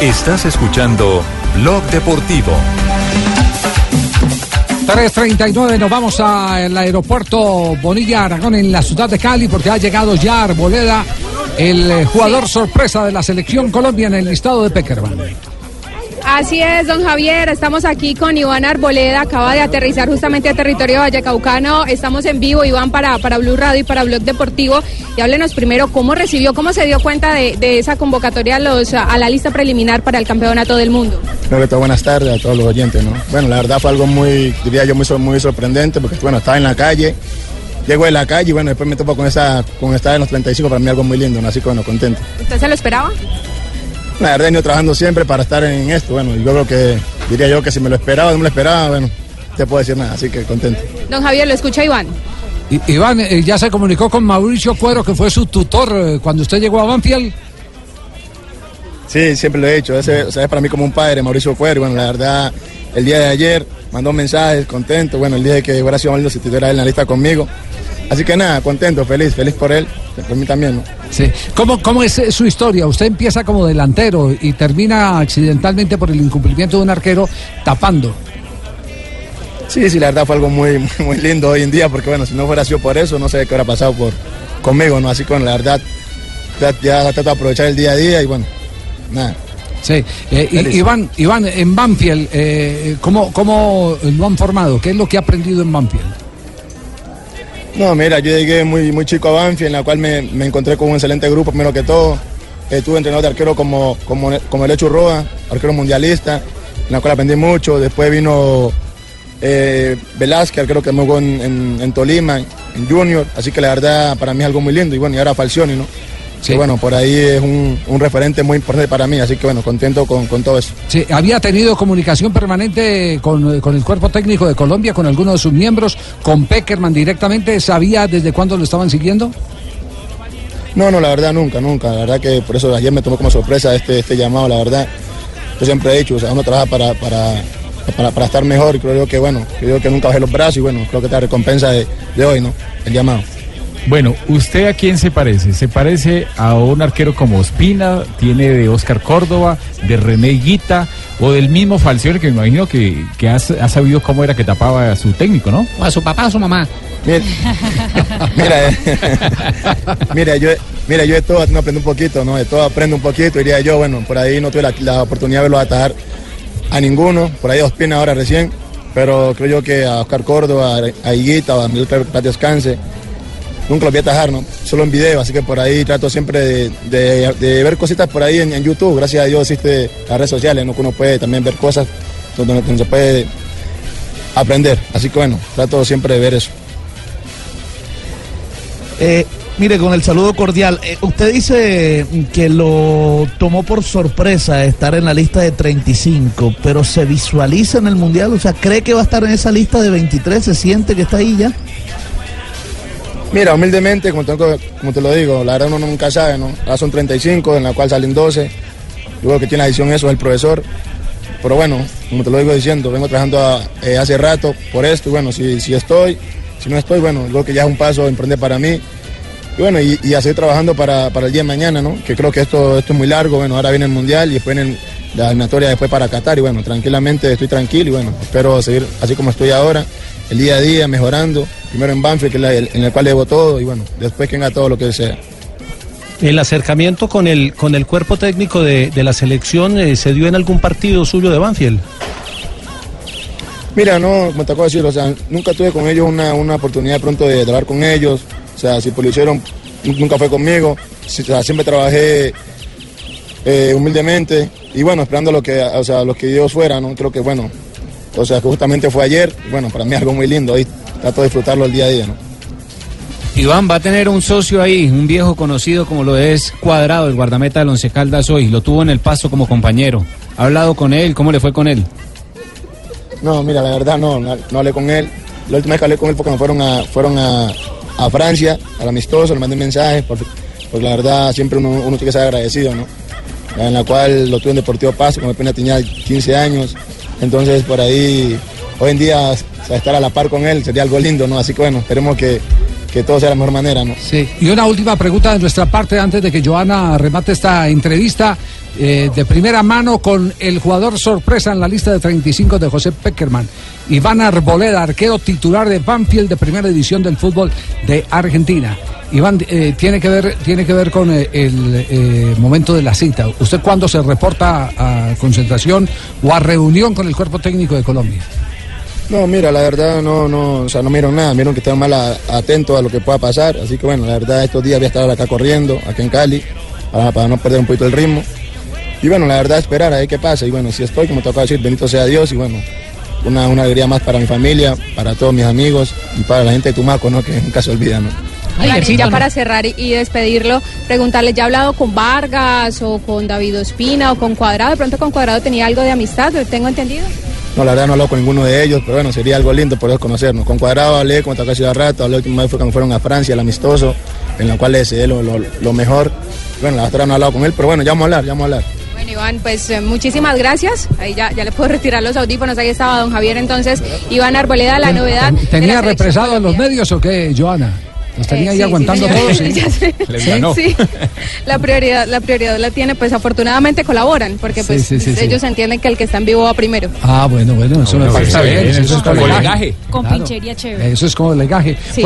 Estás escuchando Blog Deportivo. 3.39, nos vamos al aeropuerto Bonilla Aragón en la ciudad de Cali porque ha llegado ya Arboleda, el jugador sorpresa de la selección Colombia en el listado de Peckerman. Así es, don Javier. Estamos aquí con Iván Arboleda. Acaba de aterrizar justamente a territorio vallecaucano. Estamos en vivo, Iván, para, para Blue Radio y para Blog Deportivo. Y háblenos primero cómo recibió, cómo se dio cuenta de, de esa convocatoria a, los, a la lista preliminar para el campeonato del mundo. Primero que todo, buenas tardes a todos los oyentes. ¿no? Bueno, la verdad fue algo muy, diría yo, muy, sor- muy sorprendente porque, bueno, estaba en la calle. Llego de la calle y, bueno, después me topo con, esa, con estar en los 35, para mí algo muy lindo, ¿no? así que, bueno, contento. ¿Usted se lo esperaba? La verdad, he venido trabajando siempre para estar en esto. Bueno, yo creo que diría yo que si me lo esperaba o no me lo esperaba, bueno, no te puedo decir nada, así que contento. Don Javier, lo escucha Iván. I- Iván eh, ya se comunicó con Mauricio Cuero, que fue su tutor eh, cuando usted llegó a Banfield. Sí, siempre lo he hecho. Ese, o sea, es para mí como un padre, Mauricio Cuero. Bueno, la verdad, el día de ayer mandó mensajes, contento. Bueno, el día de que hubiera sido si estuviera él en la lista conmigo. Así que nada, contento, feliz, feliz por él, por mí también. ¿no? Sí. ¿Cómo, ¿Cómo es eh, su historia? Usted empieza como delantero y termina accidentalmente por el incumplimiento de un arquero tapando. Sí, sí, la verdad fue algo muy, muy, muy lindo hoy en día, porque bueno, si no fuera sido por eso, no sé qué hubiera pasado por, conmigo, ¿no? Así que bueno, la verdad, ya, ya trato de aprovechar el día a día y bueno, nada. Sí. Eh, y-. Iván, Iván, en Banfield, eh, ¿cómo, ¿cómo lo han formado? ¿Qué es lo que ha aprendido en Banfield? No, mira, yo llegué muy, muy chico a Banfield, en la cual me, me encontré con un excelente grupo, primero que todo. Estuve entrenador de arquero como, como, como el Hecho Roa, arquero mundialista, en la cual aprendí mucho. Después vino eh, Velázquez, arquero que me jugó en, en- en Tolima, en Junior. Así que la verdad para mí es algo muy lindo. Y bueno, y ahora Falcioni, ¿no? Sí. Que bueno, por ahí es un, un referente muy importante para mí. Así que bueno, contento con, con todo eso. Sí, había tenido comunicación permanente con, con el cuerpo técnico de Colombia, con algunos de sus miembros, con Peckerman directamente. ¿Sabía desde cuándo lo estaban siguiendo? No, no, la verdad nunca, nunca. La verdad que por eso ayer me tomó como sorpresa este, este llamado, la verdad. Yo siempre he dicho, o sea, uno trabaja para, para, para, para estar mejor y creo yo que, bueno, creo yo que nunca bajé los brazos y bueno, creo que esta recompensa de, de hoy, ¿no? El llamado. Bueno, ¿usted a quién se parece? ¿Se parece a un arquero como Ospina? ¿Tiene de Oscar Córdoba, de René Guita o del mismo Falcioni que me imagino que, que ha, ha sabido cómo era que tapaba a su técnico, ¿no? O a su papá o a su mamá. Mira, mira, eh, mira, yo, mira, yo de todo aprendo un poquito, ¿no? De todo aprendo un poquito, diría yo, bueno, por ahí no tuve la, la oportunidad de verlo atajar a ninguno, por ahí Ospina ahora recién, pero creo yo que a Oscar Córdoba, a Higuita, a Miguel Prat Descanse, nunca los voy a atajar, ¿no? Solo en video, así que por ahí trato siempre de, ver cositas por ahí en, en YouTube, gracias a Dios existe las redes sociales, ¿no? Que uno puede también ver cosas donde, donde se puede aprender, así que bueno, trato siempre de ver eso. Eh, mire, con el saludo cordial, eh, usted dice que lo tomó por sorpresa estar en la lista de 35, pero se visualiza en el Mundial, o sea, ¿cree que va a estar en esa lista de 23? ¿Se siente que está ahí ya? Mira, humildemente, como te, como te lo digo, la verdad uno nunca sabe, ¿no? Ahora son 35, en la cual salen 12. Luego que tiene la decisión eso es el profesor. Pero bueno, como te lo digo diciendo, vengo trabajando eh, hace rato por esto. Y bueno, si, si estoy, si no estoy, bueno, creo que ya es un paso emprender para mí. Y bueno, y, y seguir trabajando para, para el día de mañana, ¿no? Que creo que esto, esto es muy largo. Bueno, ahora viene el Mundial y después viene la eliminatoria después para Qatar. Y bueno, tranquilamente estoy tranquilo y bueno, espero seguir así como estoy ahora, el día a día, mejorando. Primero en Banfield, que es la- el- en el cual debo todo. Y bueno, después que venga todo lo que sea. ¿El acercamiento con el, con el cuerpo técnico de, de la selección eh, se dio en algún partido suyo de Banfield? Mira, no, como te acabo de decir, o sea, nunca tuve con ellos una, una oportunidad pronto de hablar con ellos. O sea, si lo hicieron, nunca fue conmigo. Si- o sea, siempre trabajé eh, humildemente y bueno, esperando lo que, o sea, lo que Dios fuera, ¿no? Creo que bueno, o sea, que justamente fue ayer. Bueno, para mí es algo muy lindo. Ahí trato de disfrutarlo el día a día, ¿no? Iván va a tener un socio ahí, un viejo conocido como lo es Cuadrado, el guardameta del Once Caldas hoy. Lo tuvo en el paso como compañero. ¿Ha hablado con él? ¿Cómo le fue con él? No, mira, la verdad no, no, no hablé con él. La última vez que hablé con él fue cuando fueron a, fueron a, a Francia, al amistoso, le mandé un mensaje, porque, porque la verdad siempre uno, uno tiene que ser agradecido, ¿no? En la cual lo tuve en Deportivo Paso, como apenas tenía 15 años, entonces por ahí, hoy en día, o sea, estar a la par con él sería algo lindo, ¿no? Así que bueno, esperemos que, que todo sea de la mejor manera, ¿no? Sí. Y una última pregunta de nuestra parte antes de que Joana remate esta entrevista eh, de primera mano con el jugador sorpresa en la lista de 35 de José Peckerman. Iván Arboleda, arquero titular de Banfield de primera edición del fútbol de Argentina. Iván, eh, tiene que ver, tiene que ver con eh, el eh, momento de la cita. ¿Usted cuándo se reporta a concentración o a reunión con el cuerpo técnico de Colombia? No, mira, la verdad no, no, o sea, no nada, miro que estoy más a- atento a lo que pueda pasar, así que bueno, la verdad estos días voy a estar acá corriendo, acá en Cali, para no perder un poquito el ritmo. Y bueno, la verdad esperar a ver qué pasa, y bueno, si estoy, como te acabo de decir, bendito sea Dios, y bueno, una, una alegría más para mi familia, para todos mis amigos, y para la gente de Tumaco, ¿no? Que nunca se olvida, ¿no? Y ya para cerrar y, despedirlo, preguntarle, ¿ya ha hablado con Vargas o con David Ospina o con Cuadrado? De pronto con Cuadrado tenía algo de amistad, ¿lo tengo entendido? No, la verdad no he hablado con ninguno de ellos, pero bueno, sería algo lindo poder conocernos. Con Cuadrado hablé, decir hace rato, hablé la última vez fue cuando fueron a Francia, el amistoso, en la cual le deseé lo, lo, lo mejor. Bueno, la otra no he hablado con él, pero bueno, ya vamos a hablar, ya vamos a hablar. Bueno, Iván, pues eh, muchísimas gracias. Ahí ya, ya le puedo retirar los audífonos. Ahí estaba don Javier. Entonces, Iván Arboleda, la novedad. ¿Tenía represado en los medios o qué, Joana? ¿Los tenía Eh, ahí sí, aguantando sí, todos? sí? Ya sé. Les ganó. Sí, la prioridad, la prioridad la tiene, pues afortunadamente colaboran, porque pues sí, sí, sí. ellos entienden que el que está en vivo va primero. Ah, bueno, bueno, eso me bueno, parece está bien. bien, Eso, eso es como bien. legaje. Con Claro. pinchería chévere. Eso es como legaje. Sí.